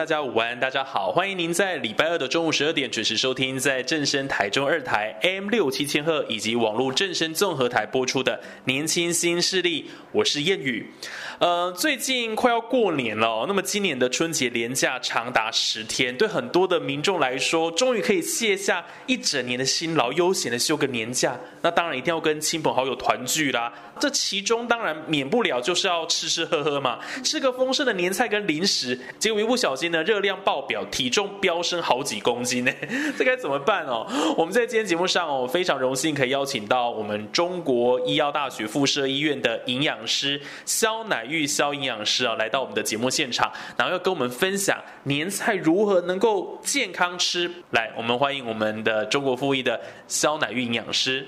大家午安，大家好，欢迎您在礼拜二的中午十二点准时收听，在正声台中二台 M 六七千赫以及网络正声综合台播出的《年轻新势力》，我是谚语。呃，最近快要过年了，那么今年的春节连假长达十天，对很多的民众来说，终于可以卸下一整年的辛劳，悠闲的休个年假。那当然一定要跟亲朋好友团聚啦。这其中当然免不了就是要吃吃喝喝嘛，吃个丰盛的年菜跟零食，结果一不小心呢，热量爆表，体重飙升好几公斤呢，这该怎么办哦？我们在今天节目上哦，非常荣幸可以邀请到我们中国医药大学附设医院的营养师肖乃玉肖营养师啊，来到我们的节目现场，然后要跟我们分享年菜如何能够健康吃。来，我们欢迎我们的中国附一的肖乃玉营养师。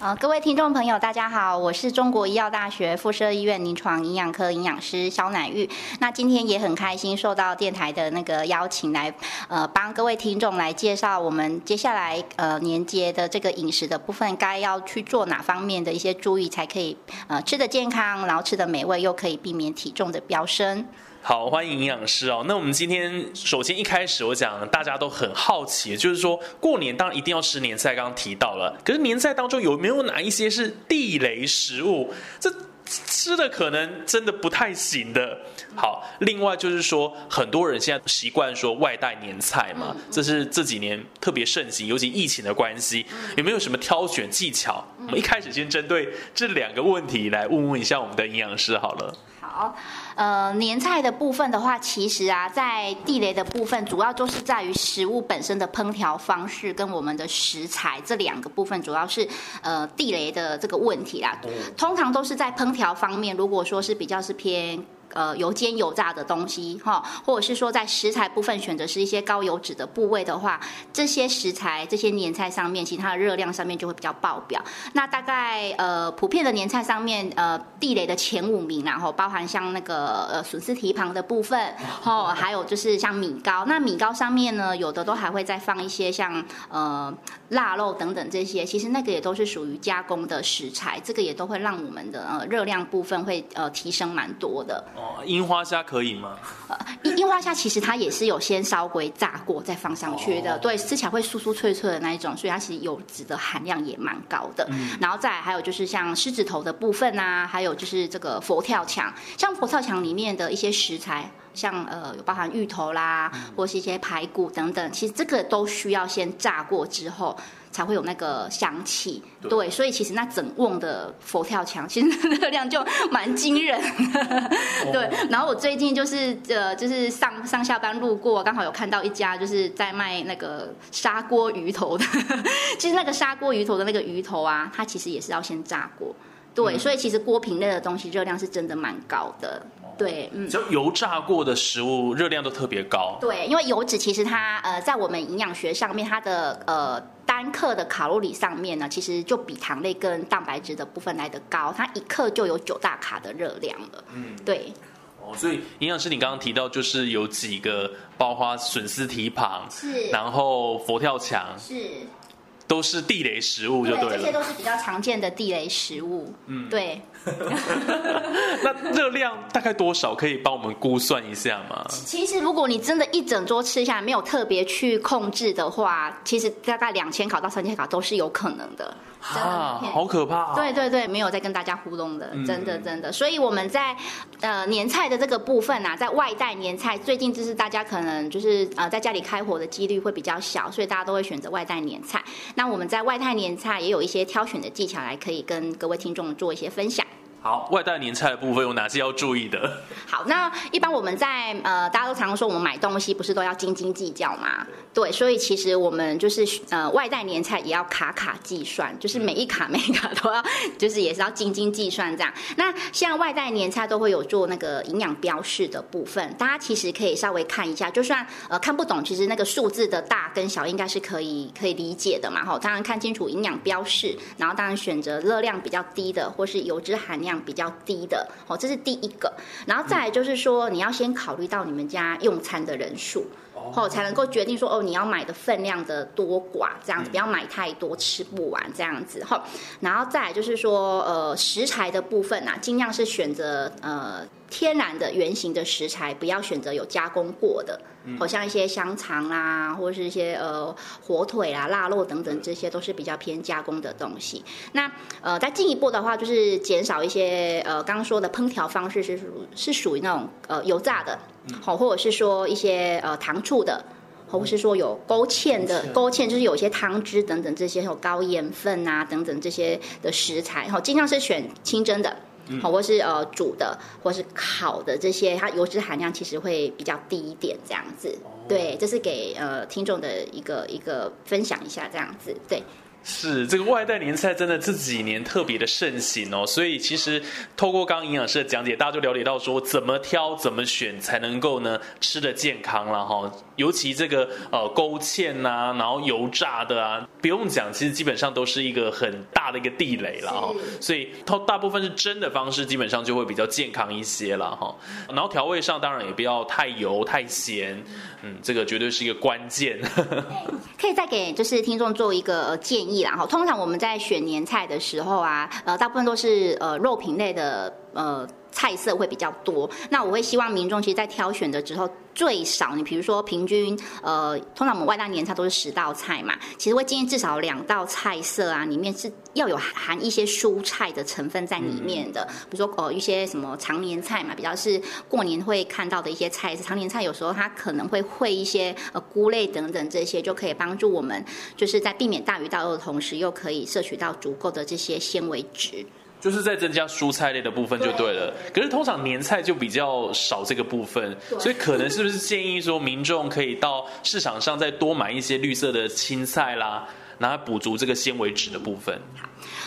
呃，各位听众朋友，大家好，我是中国医药大学附设医院临床营养科营养师肖乃玉。那今天也很开心受到电台的那个邀请来，呃，帮各位听众来介绍我们接下来呃年节的这个饮食的部分，该要去做哪方面的一些注意，才可以呃吃的健康，然后吃的美味，又可以避免体重的飙升。好，欢迎营养师哦。那我们今天首先一开始我讲，大家都很好奇，就是说过年当然一定要吃年菜，刚刚提到了。可是年菜当中有没有哪一些是地雷食物？这吃的可能真的不太行的。好，另外就是说，很多人现在习惯说外带年菜嘛，这是这几年特别盛行，尤其疫情的关系，有没有什么挑选技巧？我们一开始先针对这两个问题来问问一下我们的营养师好了。好，呃，年菜的部分的话，其实啊，在地雷的部分，主要就是在于食物本身的烹调方式跟我们的食材这两个部分，主要是呃地雷的这个问题啦。通常都是在烹调方面，如果说是比较是偏。呃，油煎油炸的东西哈，或者是说在食材部分选择是一些高油脂的部位的话，这些食材这些年菜上面，其他的热量上面就会比较爆表。那大概呃，普遍的年菜上面，呃，地雷的前五名，然后包含像那个呃笋丝蹄膀的部分，哦，还有就是像米糕。那米糕上面呢，有的都还会再放一些像呃腊肉等等这些，其实那个也都是属于加工的食材，这个也都会让我们的呃热量部分会呃提升蛮多的。哦，樱花虾可以吗？呃，樱樱花虾其实它也是有先稍微炸过再放上去的，对，吃起来会酥酥脆脆的那一种，所以它其实油脂的含量也蛮高的。然后再还有就是像狮子头的部分啊，还有就是这个佛跳墙，像佛跳墙里面的一些食材，像呃有包含芋头啦，或是一些排骨等等，其实这个都需要先炸过之后。才会有那个香气，对，所以其实那整瓮的佛跳墙，其实热量就蛮惊人，对。然后我最近就是呃，就是上上下班路过，刚好有看到一家就是在卖那个砂锅鱼头的，其实那个砂锅鱼头的那个鱼头啊，它其实也是要先炸过，对，所以其实锅品类的东西热量是真的蛮高的。对，嗯，只要油炸过的食物，热量都特别高。对，因为油脂其实它呃，在我们营养学上面，它的呃单克的卡路里上面呢，其实就比糖类跟蛋白质的部分来的高，它一克就有九大卡的热量了。嗯，对。哦，所以营养师你刚刚提到就是有几个，包括笋丝蹄膀，是，然后佛跳墙，是。都是地雷食物，就对了。这些都是比较常见的地雷食物。嗯，对。那热量大概多少？可以帮我们估算一下吗？其实，如果你真的一整桌吃下来，没有特别去控制的话，其实大概两千卡到三千卡都是有可能的。啊，好可怕！对对对，没有在跟大家糊弄的，真的真的。所以我们在呃年菜的这个部分啊，在外带年菜，最近就是大家可能就是呃在家里开火的几率会比较小，所以大家都会选择外带年菜。那我们在外带年菜也有一些挑选的技巧，来可以跟各位听众做一些分享。好，外带年菜的部分有哪些要注意的？好，那一般我们在呃，大家都常常说我们买东西不是都要斤斤计较吗？对，所以其实我们就是呃，外带年菜也要卡卡计算，就是每一卡每一卡都要，就是也是要斤斤计算这样。那像外带年菜都会有做那个营养标示的部分，大家其实可以稍微看一下，就算呃看不懂，其实那个数字的大跟小应该是可以可以理解的嘛。哈，当然看清楚营养标示，然后当然选择热量比较低的，或是油脂含量。比较低的哦，这是第一个，然后再来就是说，你要先考虑到你们家用餐的人数哦，才能够决定说哦，你要买的分量的多寡这样子，不要买太多吃不完这样子哈。然后再来就是说，呃，食材的部分啊，尽量是选择呃。天然的原形的食材，不要选择有加工过的，好像一些香肠啦，或者是一些呃火腿啦、腊肉等等，这些都是比较偏加工的东西。那呃，再进一步的话，就是减少一些呃刚刚说的烹调方式是属是属于那种呃油炸的，好，或者是说一些呃糖醋的，或者是说有勾芡的，勾芡就是有些汤汁等等这些有高盐分啊等等这些的食材，哈，尽量是选清蒸的。好，或是呃煮的，或是烤的这些，它油脂含量其实会比较低一点，这样子。对，这是给呃听众的一个一个分享一下，这样子。对。是这个外带年菜真的这几年特别的盛行哦，所以其实透过刚营养师的讲解，大家就了解到说怎么挑、怎么选才能够呢吃的健康了哈。尤其这个呃勾芡呐，然后油炸的啊，不用讲，其实基本上都是一个很大的一个地雷了哈。所以它大部分是蒸的方式，基本上就会比较健康一些了哈。然后调味上当然也不要太油太咸，嗯，这个绝对是一个关键。可以再给就是听众做一个建议。然后，通常我们在选年菜的时候啊，呃，大部分都是呃肉品类的呃菜色会比较多。那我会希望民众其实，在挑选的时候。最少，你比如说平均，呃，通常我们外带年菜都是十道菜嘛，其实会建议至少两道菜色啊，里面是要有含一些蔬菜的成分在里面的，比如说呃一些什么常年菜嘛，比较是过年会看到的一些菜，常年菜有时候它可能会会一些呃菇类等等这些，就可以帮助我们就是在避免大鱼大肉的同时，又可以摄取到足够的这些纤维质。就是在增加蔬菜类的部分就对了，可是通常年菜就比较少这个部分，所以可能是不是建议说民众可以到市场上再多买一些绿色的青菜啦，然后补足这个纤维质的部分。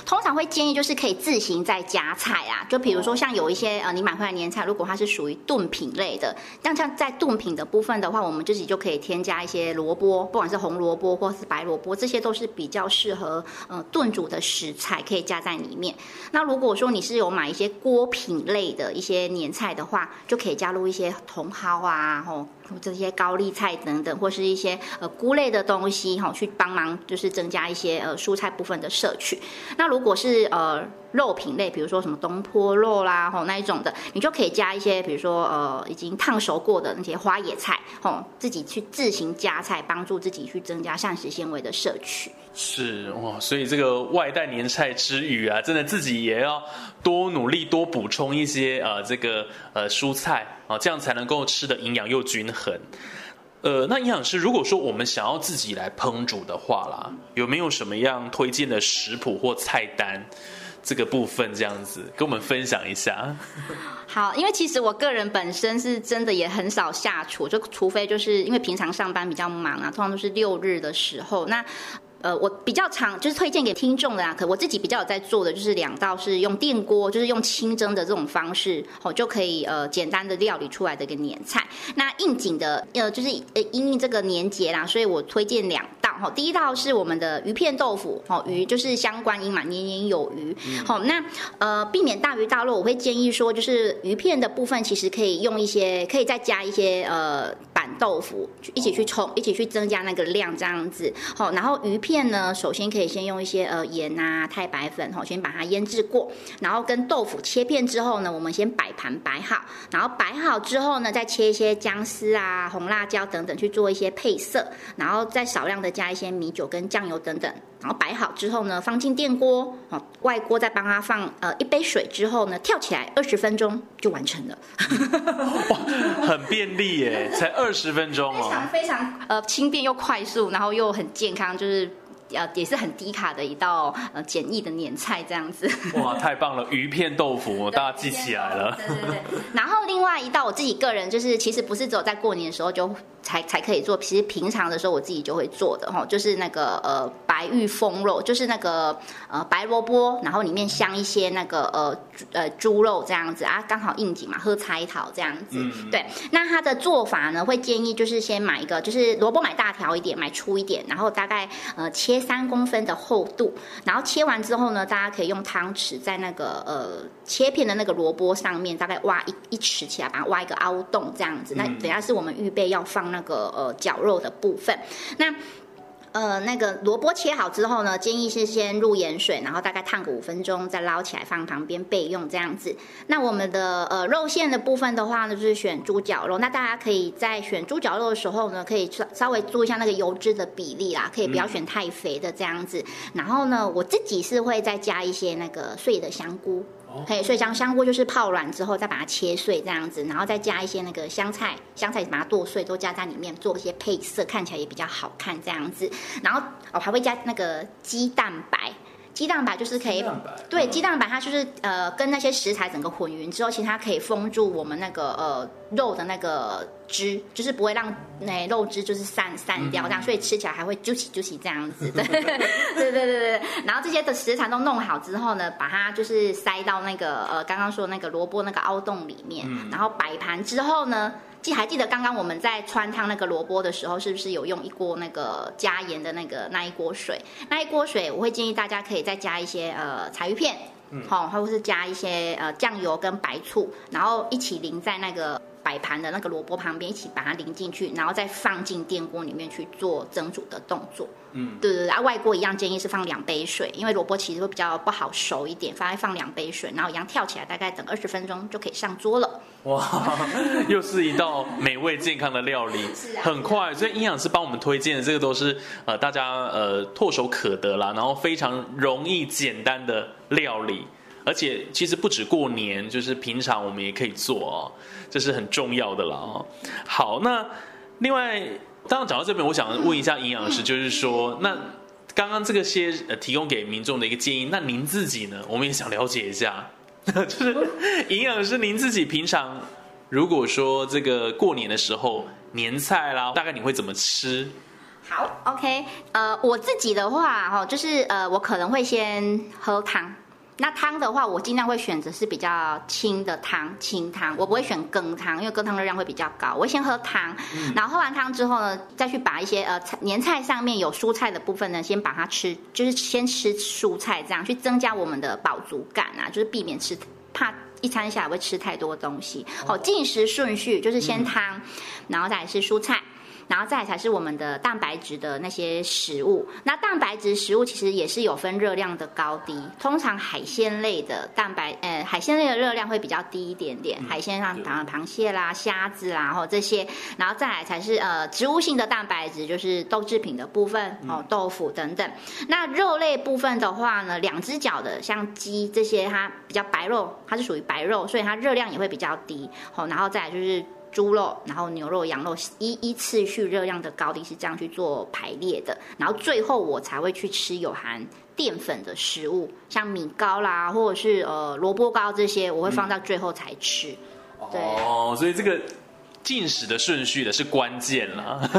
通常会建议就是可以自行再加菜啊，就比如说像有一些呃，你买回来年菜，如果它是属于炖品类的，像像在炖品的部分的话，我们自己就可以添加一些萝卜，不管是红萝卜或是白萝卜，这些都是比较适合呃炖煮的食材，可以加在里面。那如果说你是有买一些锅品类的一些年菜的话，就可以加入一些茼蒿啊，吼。这些高丽菜等等，或是一些呃菇类的东西哈，去帮忙就是增加一些呃蔬菜部分的摄取。那如果是呃。肉品类，比如说什么东坡肉啦，吼那一种的，你就可以加一些，比如说呃已经烫熟过的那些花野菜，吼自己去自行加菜，帮助自己去增加膳食纤维的摄取。是哇，所以这个外带年菜之余啊，真的自己也要多努力，多补充一些呃这个呃蔬菜啊，这样才能够吃的营养又均衡。呃，那营养师，如果说我们想要自己来烹煮的话啦，有没有什么样推荐的食谱或菜单？这个部分这样子跟我们分享一下。好，因为其实我个人本身是真的也很少下厨，就除非就是因为平常上班比较忙啊，通常都是六日的时候那。呃，我比较常就是推荐给听众的啊，可我自己比较有在做的就是两道是用电锅，就是用清蒸的这种方式，哦就可以呃简单的料理出来的一个年菜。那应景的呃就是呃因应这个年节啦，所以我推荐两道哈。第一道是我们的鱼片豆腐，哦鱼就是相关音嘛，年年有余。好，那呃避免大鱼大肉，我会建议说就是鱼片的部分其实可以用一些，可以再加一些呃板豆腐一起去冲，一起去增加那个量这样子。好，然后鱼片。片呢，首先可以先用一些呃盐啊、太白粉哈，先把它腌制过，然后跟豆腐切片之后呢，我们先摆盘摆好，然后摆好之后呢，再切一些姜丝啊、红辣椒等等去做一些配色，然后再少量的加一些米酒跟酱油等等，然后摆好之后呢，放进电锅，哦，外锅再帮它放呃一杯水之后呢，跳起来二十分钟就完成了。哇，很便利耶，才二十分钟哦，非常非常呃轻便又快速，然后又很健康，就是。呃也是很低卡的一道呃简易的年菜这样子。哇，太棒了！鱼片豆腐，大家记起来了。对对对。然后另外一道我自己个人就是，其实不是只有在过年的时候就才才可以做，其实平常的时候我自己就会做的哈，就是那个呃白玉风肉，就是那个呃白萝卜，然后里面镶一些那个呃呃猪肉这样子啊，刚好应景嘛，喝菜桃这样子。对，那它的做法呢，会建议就是先买一个，就是萝卜买大条一点，买粗一点，然后大概呃切三公分的厚度，然后切完之后呢，大家可以用汤匙在那个呃切片的那个萝卜上面大概挖一一尺起来，把它挖一个凹洞这样子。那等下是我们预备要放那个呃绞肉的部分，那。呃，那个萝卜切好之后呢，建议是先入盐水，然后大概烫个五分钟，再捞起来放旁边备用这样子。那我们的呃肉馅的部分的话呢，就是选猪脚肉。那大家可以在选猪脚肉的时候呢，可以稍稍微注意一下那个油脂的比例啦，可以不要选太肥的这样子。然后呢，我自己是会再加一些那个碎的香菇。可以，所以将香菇就是泡软之后再把它切碎这样子，然后再加一些那个香菜，香菜把它剁碎都加在里面，做一些配色，看起来也比较好看这样子。然后哦还会加那个鸡蛋白。鸡蛋白就是可以，对，鸡蛋白它就是呃跟那些食材整个混匀之后，其实它可以封住我们那个呃肉的那个汁，就是不会让那肉汁就是散散掉这样，所以吃起来还会 juicy juicy 这样子。对对对对对。然后这些的食材都弄好之后呢，把它就是塞到那个呃刚刚说那个萝卜那个凹洞里面，然后摆盘之后呢。记还记得刚刚我们在穿烫那个萝卜的时候，是不是有用一锅那个加盐的那个那一锅水？那一锅水，我会建议大家可以再加一些呃柴鱼片，好，或者是加一些呃酱油跟白醋，然后一起淋在那个。摆盘的那个萝卜旁边一起把它淋进去，然后再放进电锅里面去做蒸煮的动作。嗯，对对对，啊，外锅一样建议是放两杯水，因为萝卜其实会比较不好熟一点，放放两杯水，然后一样跳起来，大概等二十分钟就可以上桌了。哇，又是一道美味健康的料理，很快，所以营养师帮我们推荐的这个都是呃大家呃唾手可得啦，然后非常容易简单的料理。而且其实不止过年，就是平常我们也可以做哦，这是很重要的了哦。好，那另外，当然讲到这边，我想问一下营养师，就是说，那刚刚这个些呃提供给民众的一个建议，那您自己呢？我们也想了解一下，就是营养师您自己平常如果说这个过年的时候年菜啦，大概你会怎么吃？好，OK，呃，我自己的话哈，就是呃，我可能会先喝汤。那汤的话，我尽量会选择是比较清的汤，清汤，我不会选羹汤，因为羹汤热量会比较高。我会先喝汤，然后喝完汤之后呢，再去把一些呃年菜上面有蔬菜的部分呢，先把它吃，就是先吃蔬菜，这样去增加我们的饱足感啊，就是避免吃怕一餐下来会吃太多东西。好，进食顺序就是先汤，然后再是蔬菜。然后再才是我们的蛋白质的那些食物。那蛋白质食物其实也是有分热量的高低。通常海鲜类的蛋白，呃，海鲜类的热量会比较低一点点。海鲜上，当然螃蟹啦、虾子啦，然后这些。然后再来才是呃植物性的蛋白质，就是豆制品的部分哦，豆腐等等。那肉类部分的话呢，两只脚的像鸡这些，它比较白肉，它是属于白肉，所以它热量也会比较低。好，然后再来就是。猪肉，然后牛肉、羊肉，依依次序热量的高低是这样去做排列的，然后最后我才会去吃有含淀粉的食物，像米糕啦，或者是呃萝卜糕这些，我会放到最后才吃。哦，所以这个。进食的顺序的是关键了。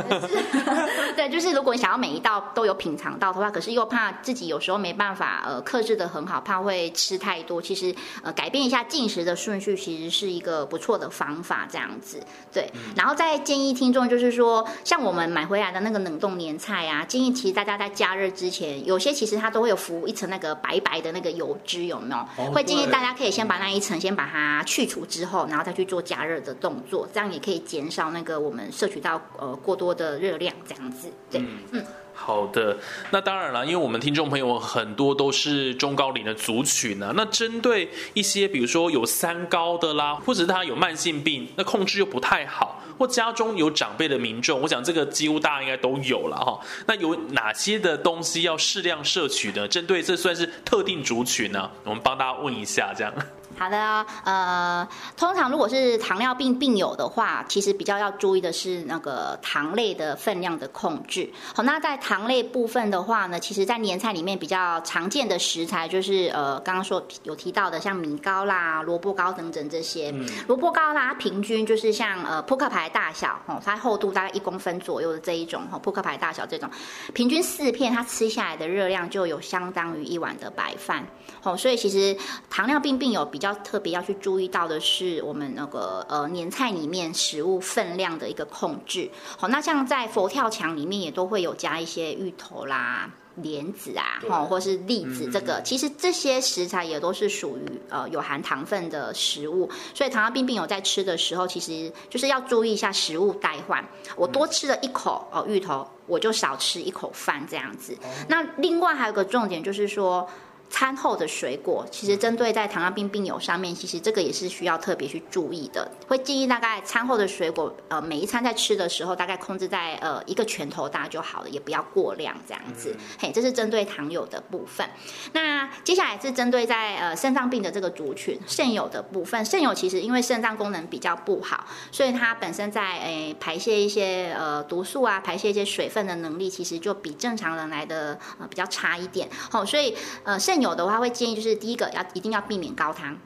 对，就是如果你想要每一道都有品尝到的话，可是又怕自己有时候没办法呃克制的很好，怕会吃太多。其实呃改变一下进食的顺序，其实是一个不错的方法。这样子，对。然后再建议听众就是说，像我们买回来的那个冷冻年菜啊，建议其实大家在加热之前，有些其实它都会有浮一层那个白白的那个油脂，有没有？会建议大家可以先把那一层先把它去除之后，然后再去做加热的动作，这样也可以。减少那个我们摄取到呃过多的热量这样子，对，嗯，好的，那当然了，因为我们听众朋友很多都是中高龄的族群呢，那针对一些比如说有三高的啦，或者是他有慢性病，那控制又不太好，或家中有长辈的民众，我想这个几乎大家应该都有了哈。那有哪些的东西要适量摄取呢？针对这算是特定族群呢？我们帮大家问一下，这样。好的，呃，通常如果是糖尿病病友的话，其实比较要注意的是那个糖类的分量的控制。好，那在糖类部分的话呢，其实在年菜里面比较常见的食材就是呃，刚刚说有提到的像米糕啦、萝卜糕等等这些。嗯萝卜糕啦，平均就是像呃扑克牌大小哦，它厚度大概一公分左右的这一种哦，扑克牌大小这种，平均四片它吃下来的热量就有相当于一碗的白饭哦。所以其实糖尿病病友比较特别要去注意到的是我们那个呃年菜里面食物分量的一个控制。好，那像在佛跳墙里面也都会有加一些芋头啦。莲子啊，哦，或是栗子，这个其实这些食材也都是属于呃有含糖分的食物，所以糖尿病病友在吃的时候，其实就是要注意一下食物代换。我多吃了一口哦芋头，我就少吃一口饭这样子。那另外还有个重点就是说。餐后的水果，其实针对在糖尿病病友上面，其实这个也是需要特别去注意的。会建议大概餐后的水果，呃，每一餐在吃的时候，大概控制在呃一个拳头大就好了，也不要过量这样子。嘿，这是针对糖友的部分。那接下来是针对在呃肾脏病的这个族群，肾友的部分。肾友其实因为肾脏功能比较不好，所以它本身在诶排泄一些呃毒素啊，排泄一些水分的能力，其实就比正常人来的呃比较差一点。好，所以呃肾有的话会建议就是第一个要一定要避免高汤，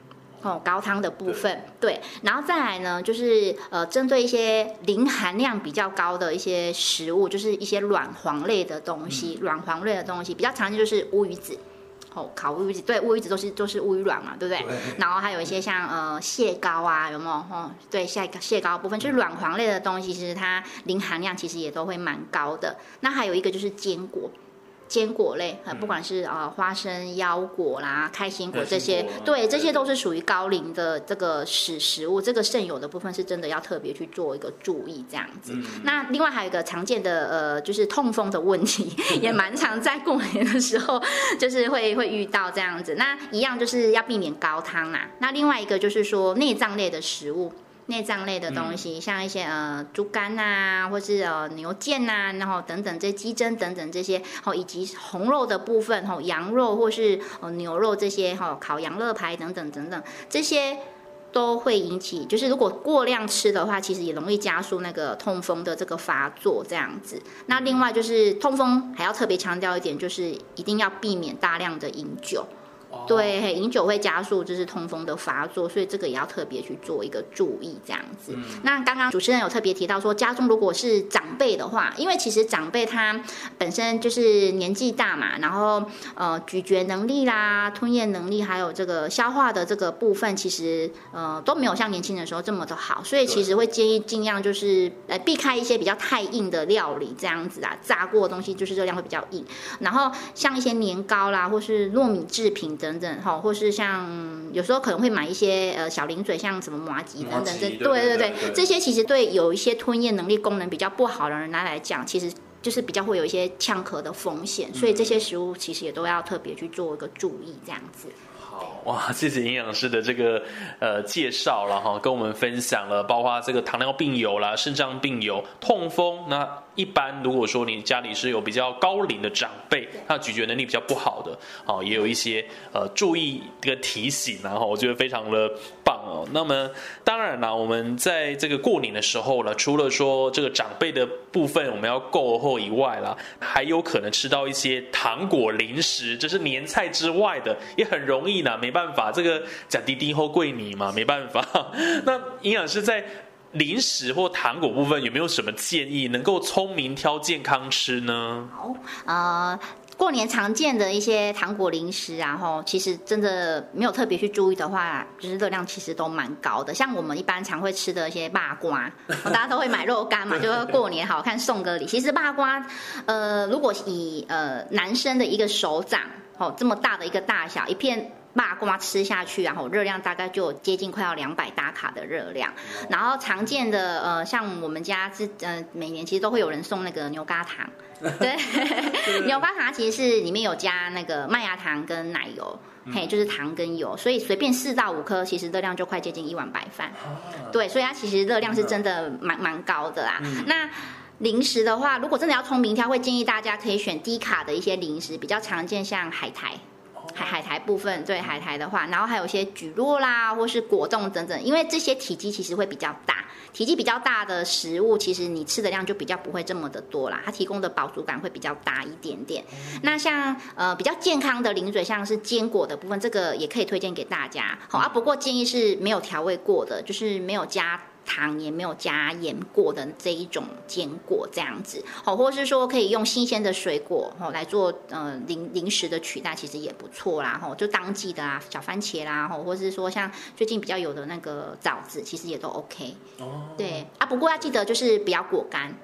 哦高汤的部分对，然后再来呢就是呃针对一些磷含量比较高的一些食物，就是一些软黄类的东西，软黄类的东西比较常见就是乌鱼子，哦烤乌鱼子对乌鱼子都是都是乌鱼卵嘛，对不对？然后还有一些像呃蟹膏啊，有没有？哦对，蟹蟹膏部分就是软黄类的东西，其实它磷含量其实也都会蛮高的。那还有一个就是坚果。坚果类，呃，不管是呃花生、腰果啦、开心果这些，对，这些都是属于高龄的这个食食物。这个肾有的部分是真的要特别去做一个注意，这样子。那另外还有一个常见的呃，就是痛风的问题，也蛮常在过年的时候，就是会会遇到这样子。那一样就是要避免高汤啦。那另外一个就是说内脏类的食物。内脏类的东西，像一些呃猪肝呐，或是呃牛腱呐，然后等等这鸡胗等等这些，哦以及红肉的部分，吼羊肉或是呃牛肉这些，哈烤羊肋排等等等等，这些都会引起，就是如果过量吃的话，其实也容易加速那个痛风的这个发作这样子。那另外就是痛风还要特别强调一点，就是一定要避免大量的饮酒。对，饮酒会加速就是痛风的发作，所以这个也要特别去做一个注意，这样子。那刚刚主持人有特别提到说，家中如果是长辈的话，因为其实长辈他本身就是年纪大嘛，然后呃咀嚼能力啦、吞咽能力，还有这个消化的这个部分，其实呃都没有像年轻的时候这么的好，所以其实会建议尽量就是呃避开一些比较太硬的料理，这样子啊，炸过的东西就是热量会比较硬，然后像一些年糕啦，或是糯米制品。等等哈，或是像有时候可能会买一些呃小零嘴，像什么麻吉等等，这对对对，这些其实对有一些吞咽能力功能比较不好的人来来讲，其实就是比较会有一些呛咳的风险，所以这些食物其实也都要特别去做一个注意，这样子。好哇，谢谢营养师的这个呃介绍了哈，跟我们分享了，包括这个糖尿病友啦，肾脏病友，痛风那。一般如果说你家里是有比较高龄的长辈，他咀嚼能力比较不好的，哦，也有一些呃注意这个提醒，然后我觉得非常的棒哦。那么当然啦，我们在这个过年的时候呢，除了说这个长辈的部分我们要够后以外啦，还有可能吃到一些糖果零食，这是年菜之外的，也很容易呢。没办法，这个讲滴滴后贵你嘛，没办法。那营养师在。零食或糖果部分有没有什么建议，能够聪明挑健康吃呢？好，呃，过年常见的一些糖果零食，然后其实真的没有特别去注意的话，就是热量其实都蛮高的。像我们一般常会吃的一些霸瓜，大家都会买肉干嘛，就是过年好看送个礼。其实霸瓜，呃，如果以呃男生的一个手掌哦这么大的一个大小一片。麻瓜吃下去，然后热量大概就接近快要两百大卡的热量。然后常见的呃，像我们家是呃，每年其实都会有人送那个牛轧糖，对，牛轧糖其实是里面有加那个麦芽糖跟奶油，嘿，就是糖跟油，所以随便四到五颗，其实热量就快接近一碗白饭。对，所以它其实热量是真的蛮蛮高的啦。那零食的话，如果真的要聪明挑，会建议大家可以选低卡的一些零食，比较常见像海苔。海海苔部分，对海苔的话，然后还有一些蒟蒻啦，或是果冻等等，因为这些体积其实会比较大，体积比较大的食物，其实你吃的量就比较不会这么的多啦，它提供的饱足感会比较大一点点。那像呃比较健康的零嘴，像是坚果的部分，这个也可以推荐给大家。好啊，不过建议是没有调味过的，就是没有加。糖也没有加盐过的这一种坚果这样子，好，或是说可以用新鲜的水果哦来做呃零零食的取代，其实也不错啦，吼，就当季的啊小番茄啦，吼，或是说像最近比较有的那个枣子，其实也都 OK。哦，对啊，不过要记得就是不要果干。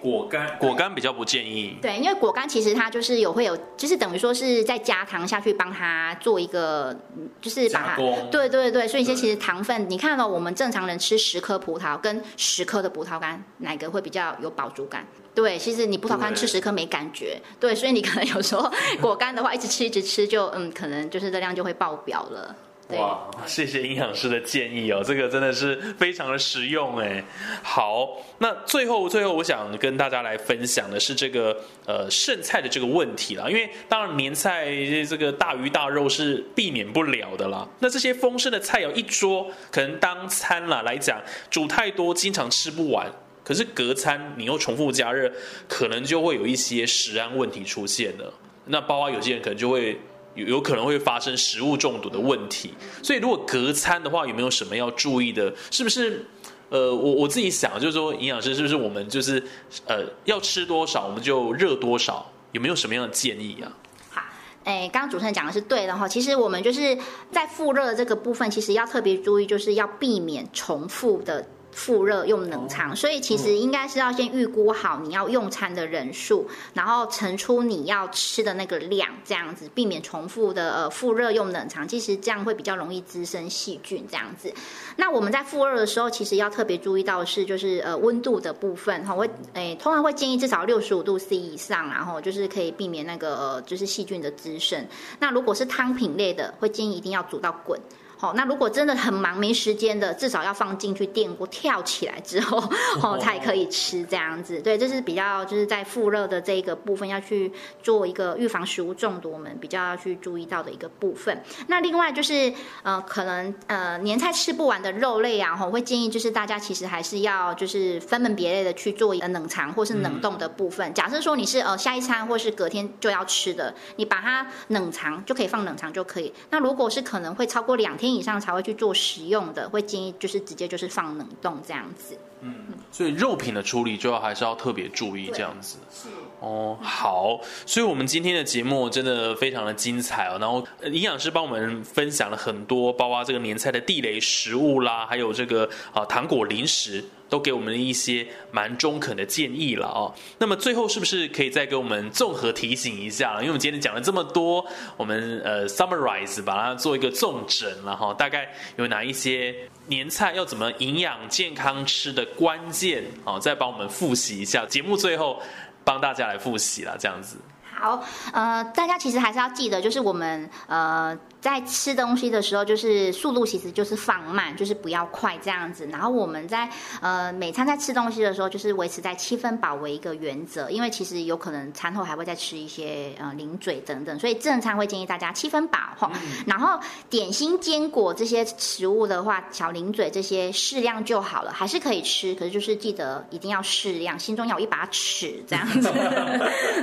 果干，果干比较不建议。对，因为果干其实它就是有会有，就是等于说是在加糖下去帮它做一个，就是把它，对对对，所以一些其实糖分，你看到我们正常人吃十颗葡萄跟十颗的葡萄干，哪个会比较有饱足感？对，其实你葡萄干吃十颗没感觉，对，所以你可能有时候果干的话一直吃一直吃，就嗯，可能就是热量就会爆表了。哇，谢谢营养师的建议哦，这个真的是非常的实用哎。好，那最后最后我想跟大家来分享的是这个呃剩菜的这个问题啦，因为当然年菜这个大鱼大肉是避免不了的啦。那这些丰盛的菜肴一桌，可能当餐啦来讲煮太多，经常吃不完。可是隔餐你又重复加热，可能就会有一些食安问题出现了。那包括有些人可能就会。有有可能会发生食物中毒的问题，所以如果隔餐的话，有没有什么要注意的？是不是？呃，我我自己想，就是说，营养师是不是我们就是呃，要吃多少我们就热多少？有没有什么样的建议啊？好，哎，刚刚主持人讲的是对的哈。其实我们就是在复热这个部分，其实要特别注意，就是要避免重复的。复热用冷藏，所以其实应该是要先预估好你要用餐的人数，然后盛出你要吃的那个量，这样子避免重复的呃复热用冷藏，其实这样会比较容易滋生细菌这样子。那我们在复热的时候，其实要特别注意到是就是呃温度的部分哈，会诶通常会建议至少六十五度 C 以上，然后就是可以避免那个就是细菌的滋生。那如果是汤品类的，会建议一定要煮到滚。好，那如果真的很忙没时间的，至少要放进去电锅跳起来之后，哦才可以吃这样子。对，这是比较就是在复热的这个部分要去做一个预防食物中毒，我们比较要去注意到的一个部分。那另外就是呃，可能呃年菜吃不完的肉类啊，我会建议就是大家其实还是要就是分门别类的去做一个冷藏或是冷冻的部分。假设说你是呃下一餐或是隔天就要吃的，你把它冷藏就可以放冷藏就可以。那如果是可能会超过两天。以上才会去做食用的，会建议就是直接就是放冷冻这样子。嗯，所以肉品的处理就要还是要特别注意这样子。是哦，好，所以我们今天的节目真的非常的精彩哦。然后营养师帮我们分享了很多，包括这个年菜的地雷食物啦，还有这个啊糖果零食。都给我们一些蛮中肯的建议了哦。那么最后是不是可以再给我们综合提醒一下？因为我们今天讲了这么多，我们呃 summarize 把它做一个重整了哈。大概有哪一些年菜要怎么营养健康吃的关键哦？再帮我们复习一下。节目最后帮大家来复习了，这样子。好，呃，大家其实还是要记得，就是我们呃。在吃东西的时候，就是速度其实就是放慢，就是不要快这样子。然后我们在呃每餐在吃东西的时候，就是维持在七分饱为一个原则，因为其实有可能餐后还会再吃一些呃零嘴等等，所以正餐会建议大家七分饱哈。然后点心、坚果这些食物的话，小零嘴这些适量就好了，还是可以吃，可是就是记得一定要适量，心中要有一把尺这样子。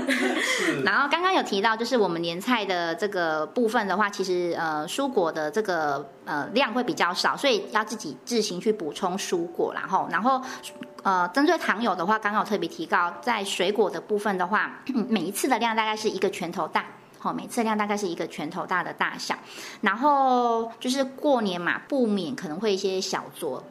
然后刚刚有提到，就是我们年菜的这个部分的话，其实。呃，蔬果的这个呃量会比较少，所以要自己自行去补充蔬果，然后，然后，呃，针对糖友的话，刚好特别提高，在水果的部分的话，每一次的量大概是一个拳头大，好，每次量大概是一个拳头大的大小，然后就是过年嘛，不免可能会一些小酌。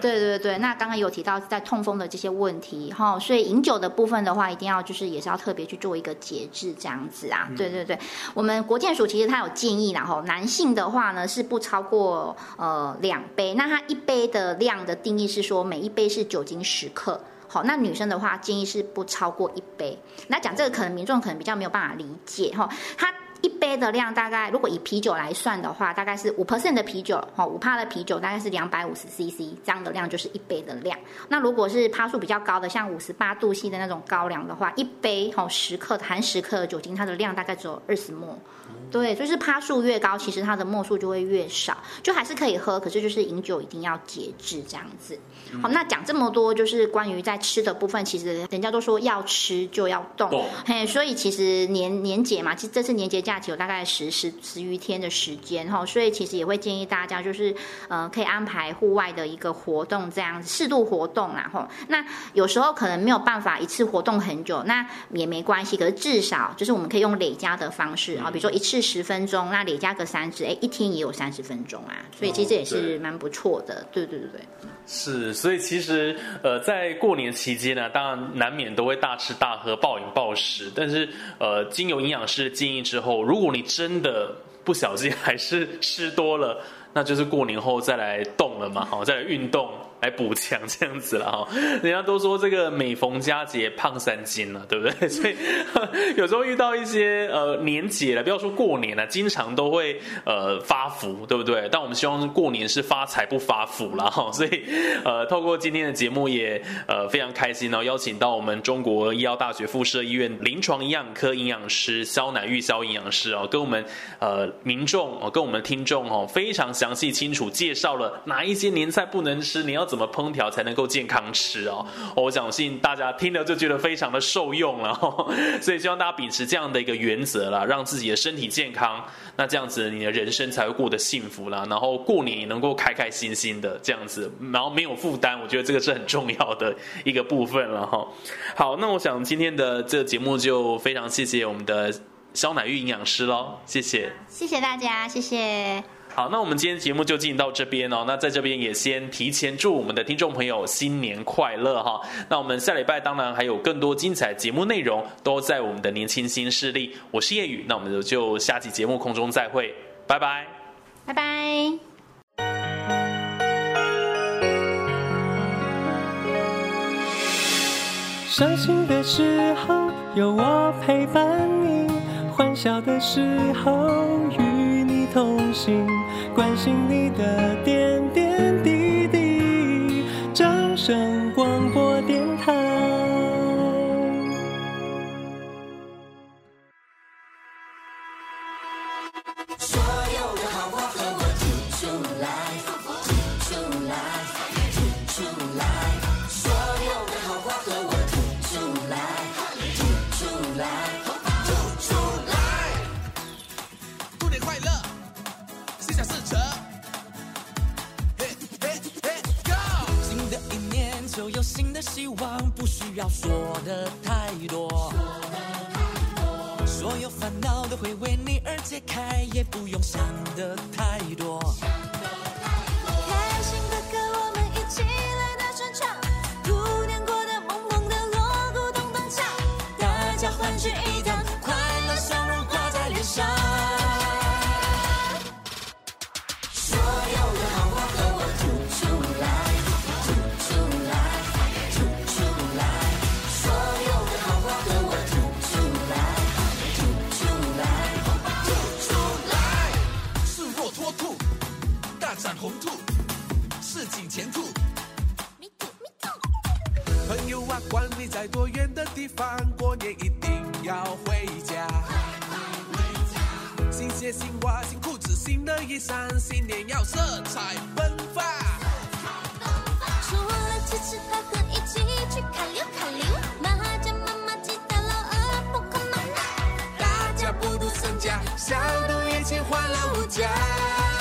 对对对对，那刚刚有提到在痛风的这些问题哈，所以饮酒的部分的话，一定要就是也是要特别去做一个节制这样子啊。对对对，我们国健署其实它有建议然后男性的话呢是不超过呃两杯，那它一杯的量的定义是说每一杯是酒精十克，好，那女生的话建议是不超过一杯。那讲这个可能民众可能比较没有办法理解哈，它。一杯的量大概，如果以啤酒来算的话，大概是五 percent 的啤酒，哈，五帕的啤酒大概是两百五十 CC 这样的量，就是一杯的量。那如果是帕数比较高的，像五十八度 C 的那种高粱的话，一杯哈十克含十克的酒精，它的量大概只有二十沫。对，就是趴数越高，其实它的沫数就会越少，就还是可以喝，可是就是饮酒一定要节制这样子。好，那讲这么多，就是关于在吃的部分，其实人家都说要吃就要动，动嘿，所以其实年年节嘛，其实这次年节假期有大概十十十余天的时间哈，所以其实也会建议大家就是呃可以安排户外的一个活动，这样适度活动啦哈。那有时候可能没有办法一次活动很久，那也没关系，可是至少就是我们可以用累加的方式啊，比如说一次十分钟，那累加个三次，哎，一天也有三十分钟啊，所以其实这也是蛮不错的，对对对对。是，所以其实呃，在过年期间呢，当然难免都会大吃大喝、暴饮暴食。但是呃，经由营养师的建议之后，如果你真的不小心还是吃多了，那就是过年后再来动了嘛，好，再来运动。来补强这样子了哈，人家都说这个每逢佳节胖三斤了，对不对？所以 有时候遇到一些呃年节了，不要说过年了，经常都会呃发福，对不对？但我们希望过年是发财不发福了哈，所以呃透过今天的节目也呃非常开心哦，邀请到我们中国医药大学附设医院临床营养科营养师肖乃玉肖营养师哦，跟我们呃民众哦，跟我们听众哦非常详细清楚介绍了哪一些年菜不能吃，你要怎么烹调才能够健康吃哦。我相信大家听了就觉得非常的受用了、哦，所以希望大家秉持这样的一个原则啦，让自己的身体健康，那这样子你的人生才会过得幸福啦，然后过年也能够开开心心的这样子，然后没有负担，我觉得这个是很重要的一个部分了哈、好，那我想今天的这个节目就非常谢谢我们的肖乃玉营养师喽，谢谢。谢谢大家，谢谢。好，那我们今天节目就进行到这边哦。那在这边也先提前祝我们的听众朋友新年快乐哈。那我们下礼拜当然还有更多精彩节目内容都在我们的年轻新势力。我是叶宇，那我们就下期节目空中再会，拜拜。拜拜。伤心的时候有我陪伴你，欢笑的时候与你同行，关心你的点点滴滴。掌声广播电新的希望，不需要说的太多。所有烦恼都会为你而解开，也不用想的太多。啊，管你在多远的地方，过年一定要回家。新鞋新袜新裤子新的衣衫，新年要色彩奔放。除了吃吃喝喝，一起去看溜看溜，麻将妈妈记得老二不可能大家不独身家，相度一起欢乐无价。